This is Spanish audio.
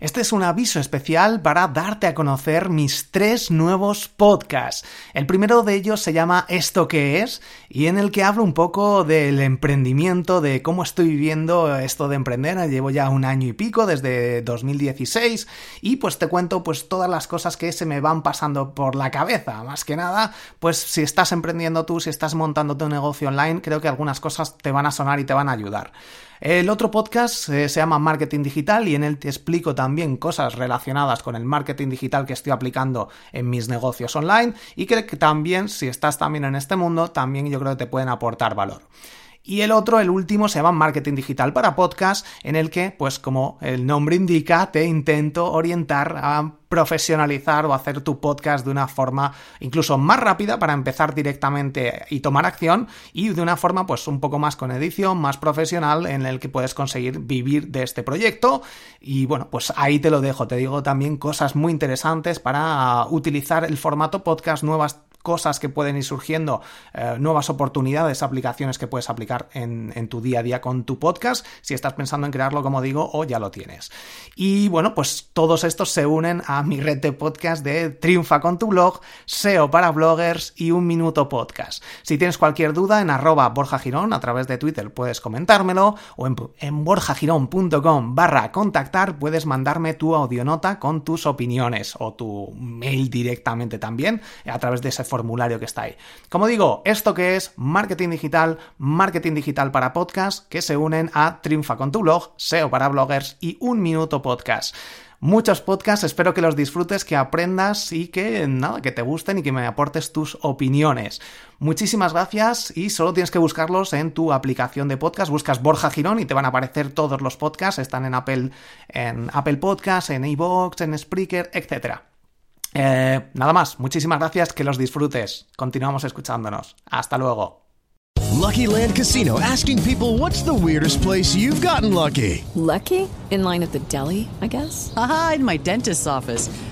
Este es un aviso especial para darte a conocer mis tres nuevos podcasts. El primero de ellos se llama Esto que es y en el que hablo un poco del emprendimiento, de cómo estoy viviendo esto de emprender. Llevo ya un año y pico desde 2016 y pues te cuento pues todas las cosas que se me van pasando por la cabeza. Más que nada, pues si estás emprendiendo tú, si estás montando tu negocio online, creo que algunas cosas te van a sonar y te van a ayudar. El otro podcast eh, se llama Marketing Digital y en él te explico también cosas relacionadas con el marketing digital que estoy aplicando en mis negocios online y que también, si estás también en este mundo, también yo creo que te pueden aportar valor. Y el otro, el último, se llama Marketing Digital para Podcast, en el que, pues como el nombre indica, te intento orientar a profesionalizar o hacer tu podcast de una forma incluso más rápida para empezar directamente y tomar acción y de una forma pues un poco más con edición, más profesional en el que puedes conseguir vivir de este proyecto. Y bueno, pues ahí te lo dejo, te digo también cosas muy interesantes para utilizar el formato podcast, nuevas cosas que pueden ir surgiendo, eh, nuevas oportunidades, aplicaciones que puedes aplicar en, tu día a día con tu podcast, si estás pensando en crearlo, como digo, o ya lo tienes. Y bueno, pues todos estos se unen a mi red de podcast de Triunfa con tu blog, SEO para bloggers y Un Minuto Podcast. Si tienes cualquier duda, en arroba Borja Girón, a través de Twitter puedes comentármelo, o en, en borjagirón.com barra contactar puedes mandarme tu audionota con tus opiniones o tu mail directamente también a través de ese formulario que está ahí. Como digo, esto que es marketing digital, marketing digital para podcast, que se unen a Triunfa con tu blog, SEO para bloggers y Un Minuto Podcast muchos podcasts, espero que los disfrutes, que aprendas y que nada, que te gusten y que me aportes tus opiniones. Muchísimas gracias y solo tienes que buscarlos en tu aplicación de podcast, buscas Borja Girón y te van a aparecer todos los podcasts, están en Apple en Apple Podcasts, en iVoox, en Spreaker, etcétera. Eh, nada más, muchísimas gracias, que los disfrutes. Continuamos escuchándonos. Hasta luego. Lucky Land Casino asking people what's the weirdest place you've gotten lucky. Lucky? In line at the deli, I guess. Aha, in my dentist's office.